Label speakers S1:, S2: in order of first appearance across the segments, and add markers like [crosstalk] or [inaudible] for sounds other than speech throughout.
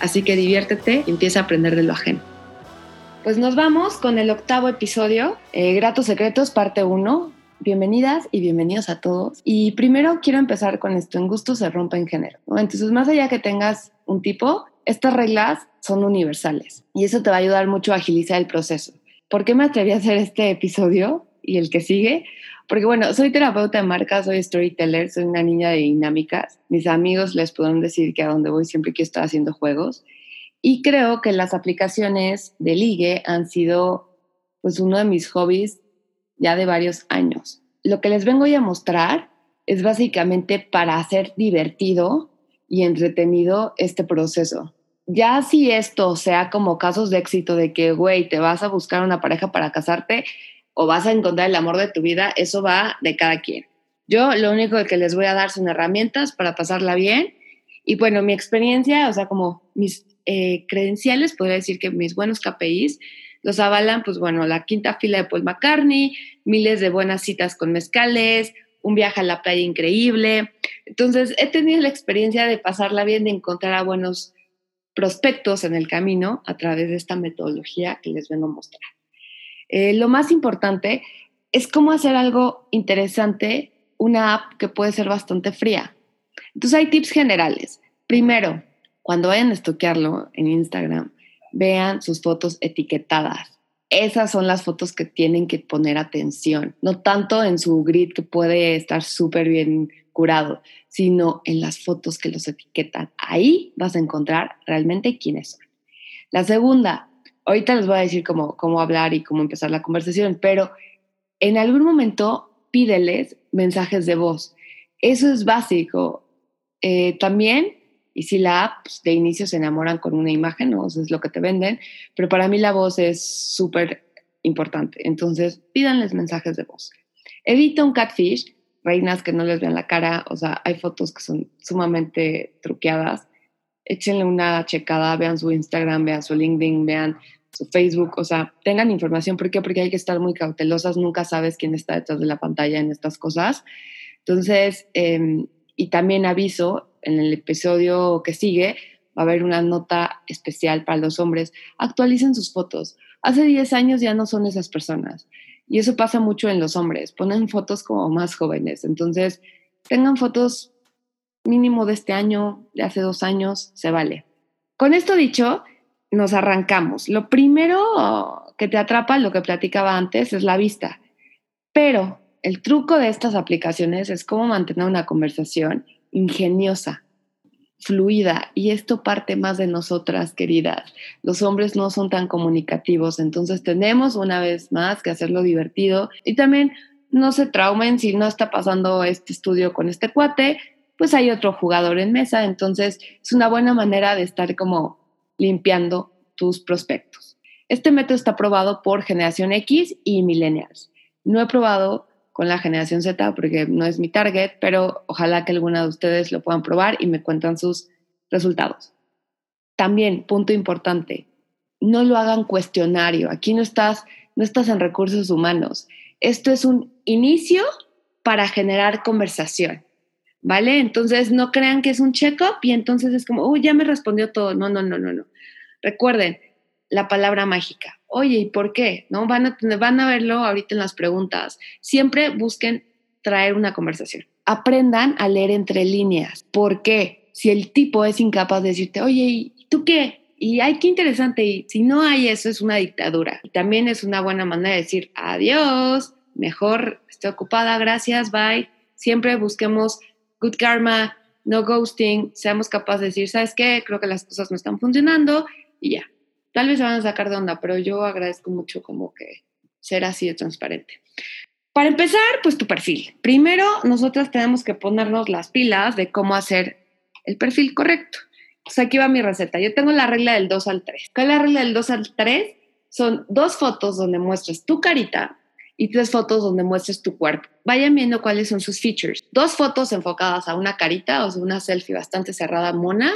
S1: Así que diviértete y empieza a aprender de lo ajeno. Pues nos vamos con el octavo episodio, eh, Gratos Secretos, parte 1. Bienvenidas y bienvenidos a todos. Y primero quiero empezar con esto, en gusto se rompe en género. Entonces, más allá que tengas un tipo, estas reglas son universales y eso te va a ayudar mucho a agilizar el proceso. ¿Por qué me atreví a hacer este episodio y el que sigue? Porque bueno, soy terapeuta de marca, soy storyteller, soy una niña de dinámicas. Mis amigos les pueden decir que a donde voy siempre quiero estar haciendo juegos. Y creo que las aplicaciones de ligue han sido pues uno de mis hobbies ya de varios años. Lo que les vengo a mostrar es básicamente para hacer divertido y entretenido este proceso ya si esto sea como casos de éxito de que, güey, te vas a buscar una pareja para casarte o vas a encontrar el amor de tu vida, eso va de cada quien. Yo lo único que les voy a dar son herramientas para pasarla bien. Y bueno, mi experiencia, o sea, como mis eh, credenciales, podría decir que mis buenos KPIs los avalan, pues bueno, la quinta fila de Paul McCartney, miles de buenas citas con mezcales, un viaje a la playa increíble. Entonces, he tenido la experiencia de pasarla bien, de encontrar a buenos prospectos en el camino a través de esta metodología que les vengo a mostrar. Eh, lo más importante es cómo hacer algo interesante, una app que puede ser bastante fría. Entonces hay tips generales. Primero, cuando vayan a estoquearlo en Instagram, vean sus fotos etiquetadas. Esas son las fotos que tienen que poner atención, no tanto en su grid que puede estar súper bien curado, sino en las fotos que los etiquetan. Ahí vas a encontrar realmente quiénes son. La segunda, ahorita les voy a decir cómo, cómo hablar y cómo empezar la conversación, pero en algún momento pídeles mensajes de voz. Eso es básico. Eh, también, y si la app pues, de inicio se enamoran con una imagen, ¿no? Eso es lo que te venden, pero para mí la voz es súper importante. Entonces, pídanles mensajes de voz. Evita un catfish reinas que no les vean la cara, o sea, hay fotos que son sumamente truqueadas. Échenle una checada, vean su Instagram, vean su LinkedIn, vean su Facebook, o sea, tengan información. ¿Por qué? Porque hay que estar muy cautelosas, nunca sabes quién está detrás de la pantalla en estas cosas. Entonces, em, y también aviso, en el episodio que sigue va a haber una nota especial para los hombres. Actualicen sus fotos. Hace 10 años ya no son esas personas. Y eso pasa mucho en los hombres, ponen fotos como más jóvenes. Entonces, tengan fotos mínimo de este año, de hace dos años, se vale. Con esto dicho, nos arrancamos. Lo primero que te atrapa, lo que platicaba antes, es la vista. Pero el truco de estas aplicaciones es cómo mantener una conversación ingeniosa, fluida y esto parte más de nosotras, queridas. Los hombres no son tan comunicativos, entonces tenemos una vez más que hacerlo divertido y también no se traumen si no está pasando este estudio con este cuate, pues hay otro jugador en mesa, entonces es una buena manera de estar como limpiando tus prospectos. Este método está probado por generación X y millennials. No he probado con la generación Z porque no es mi target, pero ojalá que alguna de ustedes lo puedan probar y me cuentan sus resultados. También, punto importante, no lo hagan cuestionario. Aquí no estás, no estás en recursos humanos. Esto es un inicio para generar conversación. ¿Vale? Entonces no crean que es un check-up y entonces es como, uy, ya me respondió todo. No, no, no, no, no. Recuerden, la palabra mágica. Oye, ¿y por qué? ¿No? Van a, van a verlo ahorita en las preguntas. Siempre busquen traer una conversación. Aprendan a leer entre líneas. ¿Por qué? Si el tipo es incapaz de decirte, oye, ¿y tú qué? Y ay, qué interesante. Y si no hay eso, es una dictadura. Y también es una buena manera de decir adiós, mejor estoy ocupada, gracias, bye. Siempre busquemos good karma, no ghosting, seamos capaces de decir, ¿sabes qué? Creo que las cosas no están funcionando y ya tal vez se van a sacar de onda, pero yo agradezco mucho como que ser así de transparente. Para empezar, pues tu perfil. Primero, nosotras tenemos que ponernos las pilas de cómo hacer el perfil correcto. Pues aquí va mi receta. Yo tengo la regla del 2 al 3. ¿Cuál es la regla del 2 al 3? Son dos fotos donde muestras tu carita y tres fotos donde muestres tu cuerpo. Vayan viendo cuáles son sus features. Dos fotos enfocadas a una carita, o sea, una selfie bastante cerrada, mona,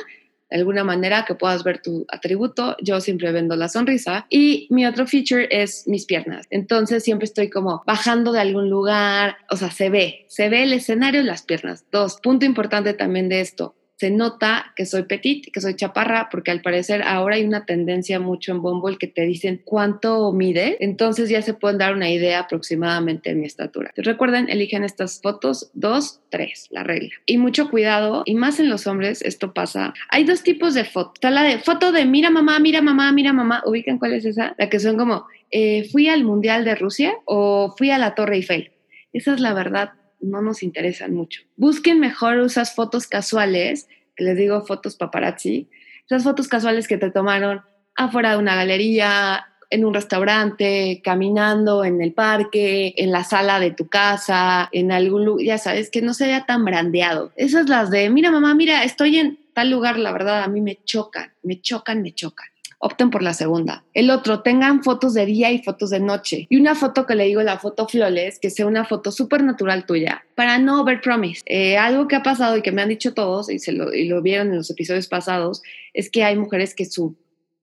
S1: de alguna manera que puedas ver tu atributo. Yo siempre vendo la sonrisa. Y mi otro feature es mis piernas. Entonces siempre estoy como bajando de algún lugar, o sea, se ve, se ve el escenario en las piernas. Dos, punto importante también de esto, se nota que soy petit, que soy chaparra, porque al parecer ahora hay una tendencia mucho en Bumble que te dicen cuánto mide, entonces ya se pueden dar una idea aproximadamente de mi estatura. recuerden, eligen estas fotos, dos, tres, la regla. Y mucho cuidado, y más en los hombres, esto pasa. Hay dos tipos de fotos. Está la de foto de mira mamá, mira mamá, mira mamá. ¿Ubican cuál es esa? La que son como, eh, fui al Mundial de Rusia o fui a la Torre Eiffel. Esa es la verdad no nos interesan mucho. Busquen mejor esas fotos casuales, que les digo fotos paparazzi, esas fotos casuales que te tomaron afuera de una galería, en un restaurante, caminando en el parque, en la sala de tu casa, en algún lugar, ya sabes, que no se vea tan brandeado. Esas las de, mira mamá, mira, estoy en tal lugar, la verdad, a mí me chocan, me chocan, me chocan opten por la segunda. El otro, tengan fotos de día y fotos de noche. Y una foto que le digo, la foto flores, que sea una foto súper natural tuya, para no ver promise. Eh, algo que ha pasado y que me han dicho todos, y, se lo, y lo vieron en los episodios pasados, es que hay mujeres que su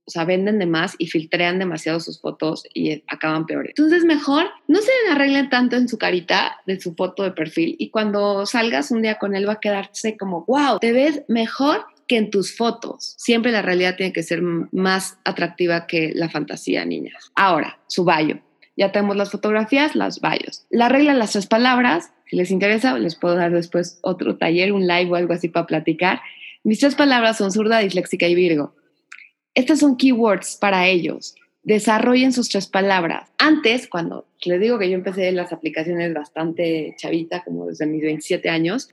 S1: o sea, venden de más y filtrean demasiado sus fotos y acaban peores. Entonces, mejor no se arreglen tanto en su carita de su foto de perfil y cuando salgas un día con él va a quedarse como, wow, te ves mejor que en tus fotos. Siempre la realidad tiene que ser más atractiva que la fantasía, niñas. Ahora, su bayo. Ya tenemos las fotografías, las bayos. La regla de las tres palabras, si les interesa, les puedo dar después otro taller, un live o algo así para platicar. Mis tres palabras son zurda, disléxica y virgo. Estas son keywords para ellos. Desarrollen sus tres palabras. Antes, cuando les digo que yo empecé las aplicaciones bastante chavita, como desde mis 27 años,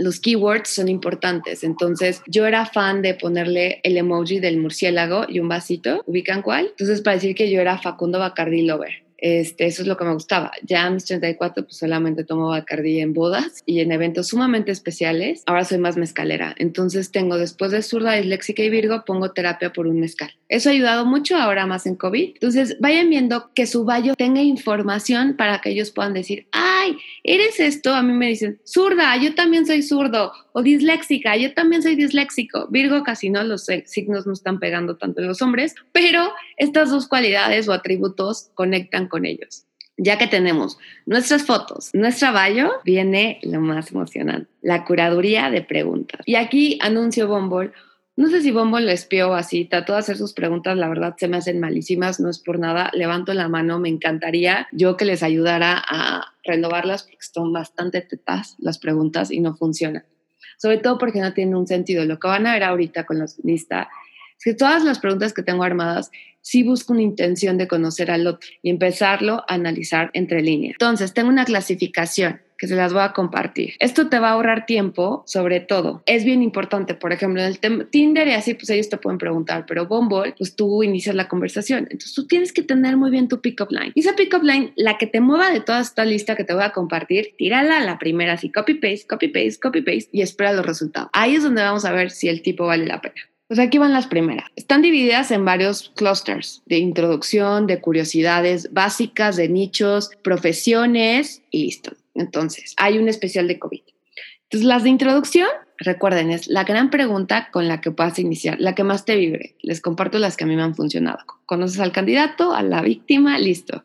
S1: los keywords son importantes. Entonces, yo era fan de ponerle el emoji del murciélago y un vasito. ¿Ubican cuál? Entonces, para decir que yo era Facundo Bacardi Lover. Este, eso es lo que me gustaba. Ya en mis 34 pues solamente tomo Bacardi en bodas y en eventos sumamente especiales. Ahora soy más mezcalera. Entonces tengo después de zurda, disléxica y virgo, pongo terapia por un mezcal. Eso ha ayudado mucho ahora más en COVID. Entonces vayan viendo que su baño tenga información para que ellos puedan decir, ay, eres esto. A mí me dicen, zurda, yo también soy zurdo. O disléxica, yo también soy disléxico. Virgo casi no, los signos no están pegando tanto en los hombres, pero estas dos cualidades o atributos conectan con ellos. Ya que tenemos nuestras fotos, nuestra bio, viene lo más emocionante, la curaduría de preguntas. Y aquí anuncio Bumble. No sé si Bumble lo espió así, trató de hacer sus preguntas, la verdad se me hacen malísimas, no es por nada, levanto la mano, me encantaría yo que les ayudara a renovarlas porque son bastante tetas las preguntas y no funcionan. Sobre todo porque no tienen un sentido. Lo que van a ver ahorita con la lista es que todas las preguntas que tengo armadas sí busco una intención de conocer al otro y empezarlo a analizar entre líneas. Entonces, tengo una clasificación que se las voy a compartir. Esto te va a ahorrar tiempo, sobre todo. Es bien importante, por ejemplo, en el Tinder y así, pues ellos te pueden preguntar, pero Bumble, pues tú inicias la conversación. Entonces tú tienes que tener muy bien tu pick-up line. Y esa pick-up line, la que te mueva de toda esta lista que te voy a compartir, tírala a la primera, así copy-paste, copy-paste, copy-paste y espera los resultados. Ahí es donde vamos a ver si el tipo vale la pena. Pues aquí van las primeras. Están divididas en varios clusters de introducción, de curiosidades básicas, de nichos, profesiones y listo. Entonces, hay un especial de COVID. Entonces, las de introducción, recuerden, es la gran pregunta con la que puedas iniciar, la que más te vibre. Les comparto las que a mí me han funcionado. Conoces al candidato, a la víctima, listo.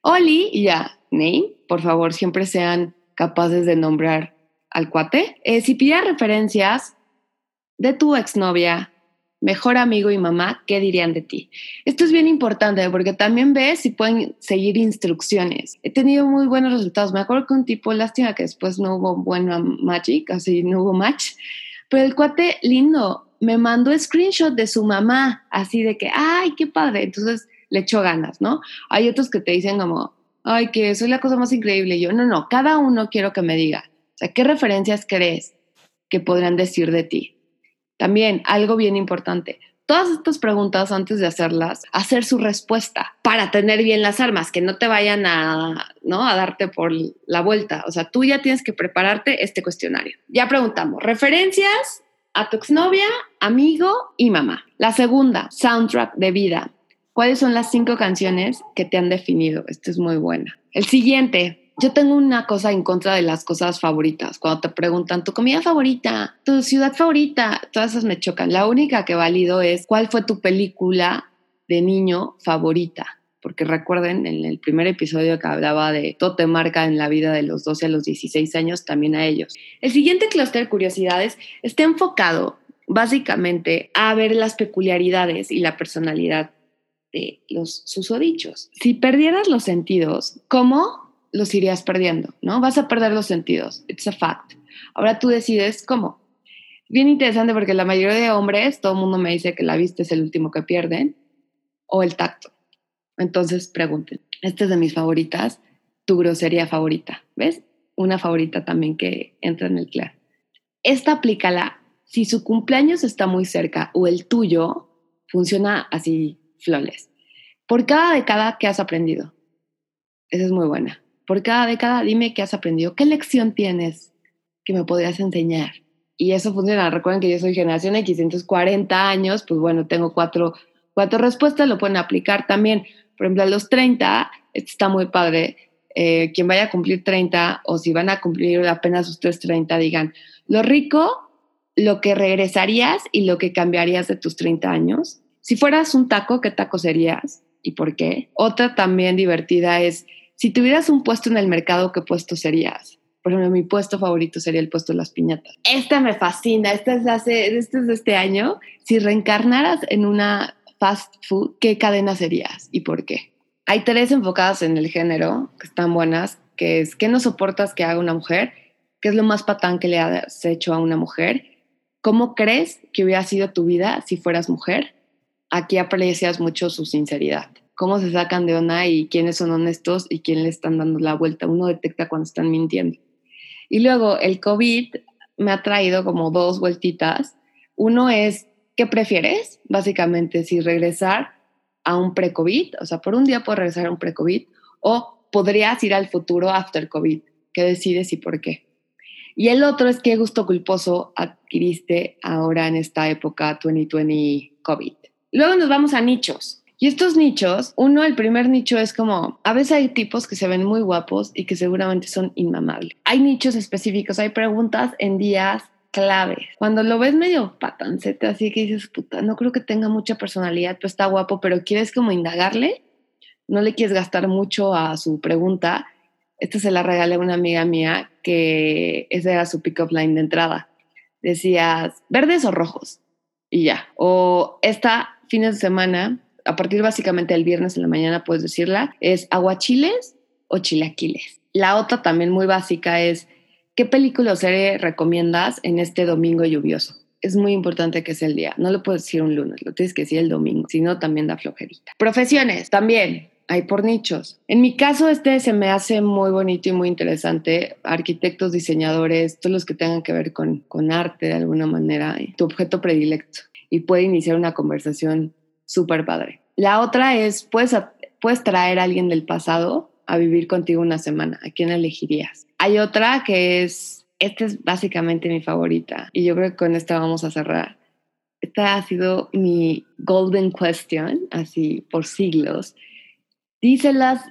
S1: Oli y ya, name, por favor, siempre sean capaces de nombrar al cuate. Eh, si pides referencias de tu exnovia, mejor amigo y mamá, ¿qué dirían de ti? Esto es bien importante porque también ves si pueden seguir instrucciones. He tenido muy buenos resultados. Me acuerdo que un tipo, lástima que después no hubo buena magic, así no hubo match, pero el cuate lindo me mandó screenshot de su mamá, así de que, ay, qué padre. Entonces le echó ganas, ¿no? Hay otros que te dicen como, ay, que soy la cosa más increíble. yo, no, no, cada uno quiero que me diga, ¿qué referencias crees que podrán decir de ti? También algo bien importante. Todas estas preguntas, antes de hacerlas, hacer su respuesta para tener bien las armas, que no te vayan a, ¿no? a darte por la vuelta. O sea, tú ya tienes que prepararte este cuestionario. Ya preguntamos, referencias a tu exnovia, amigo y mamá. La segunda, soundtrack de vida. ¿Cuáles son las cinco canciones que te han definido? Esta es muy buena. El siguiente, yo tengo una cosa en contra de las cosas favoritas. Cuando te preguntan tu comida favorita, tu ciudad favorita, todas esas me chocan. La única que valido es cuál fue tu película de niño favorita. Porque recuerden, en el primer episodio que hablaba de todo te marca en la vida de los 12 a los 16 años, también a ellos. El siguiente clúster de curiosidades está enfocado básicamente a ver las peculiaridades y la personalidad de los susodichos. Si perdieras los sentidos, ¿cómo los irías perdiendo, ¿no? Vas a perder los sentidos, it's a fact. Ahora tú decides cómo. Bien interesante porque la mayoría de hombres, todo el mundo me dice que la vista es el último que pierden o el tacto. Entonces pregunten, esta es de mis favoritas, tu grosería favorita, ¿ves? Una favorita también que entra en el claro. Esta aplícala si su cumpleaños está muy cerca o el tuyo, funciona así, flores. Por cada década, ¿qué has aprendido? Esa es muy buena. Por cada década, dime qué has aprendido. ¿Qué lección tienes que me podrías enseñar? Y eso funciona. Recuerden que yo soy generación X, entonces 40 años, pues bueno, tengo cuatro, cuatro respuestas, lo pueden aplicar también. Por ejemplo, a los 30, está muy padre. Eh, quien vaya a cumplir 30 o si van a cumplir apenas ustedes 30, digan, lo rico, lo que regresarías y lo que cambiarías de tus 30 años. Si fueras un taco, ¿qué taco serías y por qué? Otra también divertida es si tuvieras un puesto en el mercado, ¿qué puesto serías? Por ejemplo, mi puesto favorito sería el puesto de las piñatas. Esta me fascina, esta es, hace, este es de este año. Si reencarnaras en una fast food, ¿qué cadena serías y por qué? Hay tres enfocadas en el género que están buenas, que es ¿qué no soportas que haga una mujer? ¿Qué es lo más patán que le has hecho a una mujer? ¿Cómo crees que hubiera sido tu vida si fueras mujer? Aquí aprecias mucho su sinceridad cómo se sacan de onda y quiénes son honestos y quién le están dando la vuelta. Uno detecta cuando están mintiendo. Y luego el COVID me ha traído como dos vueltitas. Uno es, ¿qué prefieres? Básicamente, si regresar a un pre-COVID, o sea, por un día puedo regresar a un pre-COVID, o podrías ir al futuro after COVID. ¿Qué decides y por qué? Y el otro es qué gusto culposo adquiriste ahora en esta época 2020 COVID. Luego nos vamos a nichos. Y estos nichos, uno, el primer nicho es como, a veces hay tipos que se ven muy guapos y que seguramente son inmamables. Hay nichos específicos, hay preguntas en días claves. Cuando lo ves medio patancete, así que dices, puta, no creo que tenga mucha personalidad, pues está guapo, pero quieres como indagarle, no le quieres gastar mucho a su pregunta. Esta se la regalé a una amiga mía que esa era su pick-up line de entrada. Decías, ¿verdes o rojos? Y ya. O esta, fines de semana, a partir básicamente del viernes en la mañana puedes decirla, es aguachiles o chilaquiles. La otra también muy básica es, ¿qué película o serie recomiendas en este domingo lluvioso? Es muy importante que sea el día. No lo puedes decir un lunes, lo tienes que decir el domingo, si no también da flojerita. Profesiones, también hay por nichos. En mi caso, este se me hace muy bonito y muy interesante. Arquitectos, diseñadores, todos los que tengan que ver con, con arte de alguna manera, tu objeto predilecto. Y puede iniciar una conversación súper padre. La otra es, puedes, puedes traer a alguien del pasado a vivir contigo una semana. ¿A quién elegirías? Hay otra que es, esta es básicamente mi favorita y yo creo que con esta vamos a cerrar. Esta ha sido mi golden question, así por siglos. Díselas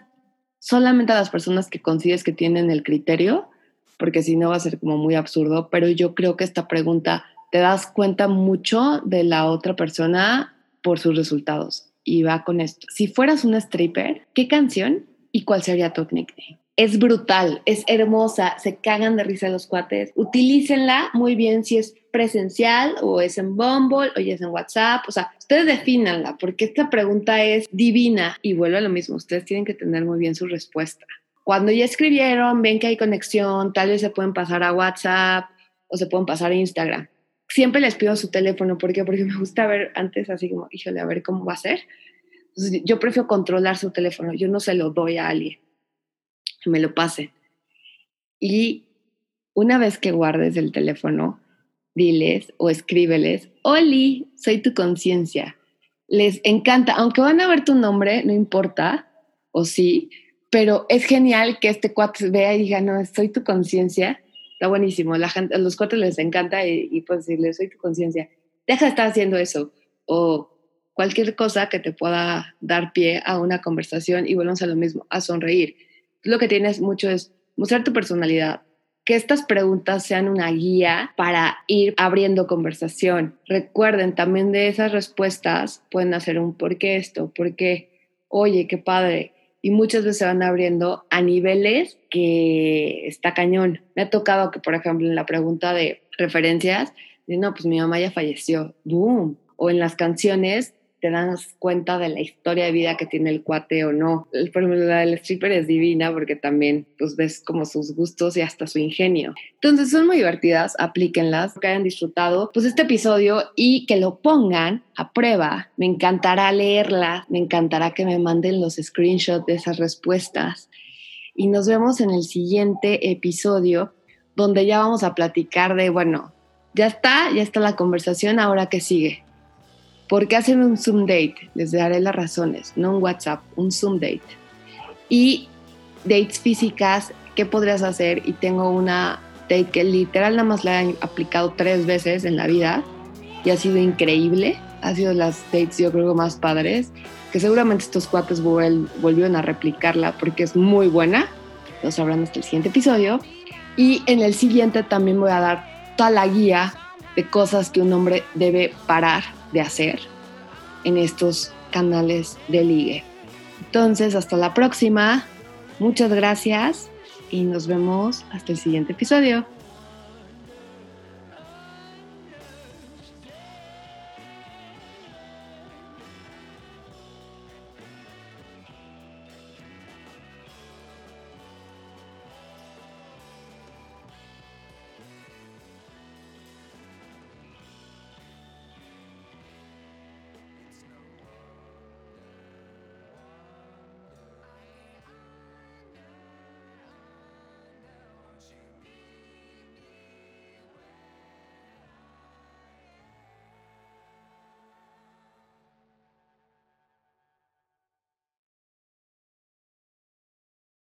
S1: solamente a las personas que consideres que tienen el criterio, porque si no va a ser como muy absurdo, pero yo creo que esta pregunta te das cuenta mucho de la otra persona por sus resultados. Y va con esto. Si fueras un stripper, ¿qué canción y cuál sería tu nickname? Es brutal, es hermosa, se cagan de risa los cuates. Utilícenla muy bien si es presencial o es en Bumble o ya es en WhatsApp. O sea, ustedes defínanla porque esta pregunta es divina y vuelvo a lo mismo. Ustedes tienen que tener muy bien su respuesta. Cuando ya escribieron, ven que hay conexión, tal vez se pueden pasar a WhatsApp o se pueden pasar a Instagram siempre les pido su teléfono. ¿Por qué? [laughs] Porque me gusta ver antes así como, híjole, a ver cómo va a ser. Yo prefiero controlar su teléfono. Yo no se lo doy a alguien. Que me lo pase. Y una vez que guardes el teléfono, diles o escríbeles, Oli, soy tu conciencia. Les encanta, aunque van a ver tu nombre, no importa, o sí, pero es genial que este cuate vea y diga, no, soy tu conciencia está buenísimo. La gente, a los cuates les encanta y, y pues decirles, soy tu conciencia, deja de estar haciendo eso. O cualquier cosa que te pueda dar pie a una conversación y volvemos a lo mismo, a sonreír. Lo que tienes mucho es mostrar tu personalidad, que estas preguntas sean una guía para ir abriendo conversación. Recuerden, también de esas respuestas pueden hacer un por qué esto, por qué, oye, qué padre. Y muchas veces se van abriendo a niveles que está cañón. Me ha tocado que, por ejemplo, en la pregunta de referencias, no, pues mi mamá ya falleció, boom. O en las canciones, te das cuenta de la historia de vida que tiene el cuate o no. El la del stripper es divina porque también pues ves como sus gustos y hasta su ingenio. Entonces son muy divertidas, aplíquenlas, que hayan disfrutado pues este episodio y que lo pongan a prueba. Me encantará leerla, me encantará que me manden los screenshots de esas respuestas. Y nos vemos en el siguiente episodio donde ya vamos a platicar de, bueno, ya está, ya está la conversación, ahora que sigue ¿Por qué hacen un Zoom date? Les daré las razones, no un WhatsApp, un Zoom date. Y dates físicas, ¿qué podrías hacer? Y tengo una date que literal nada más la han aplicado tres veces en la vida y ha sido increíble. Ha sido las dates yo creo más padres, que seguramente estos cuates volvieron a replicarla porque es muy buena. Lo sabrán hasta el siguiente episodio. Y en el siguiente también voy a dar toda la guía de cosas que un hombre debe parar de hacer en estos canales de ligue. Entonces, hasta la próxima. Muchas gracias y nos vemos hasta el siguiente episodio.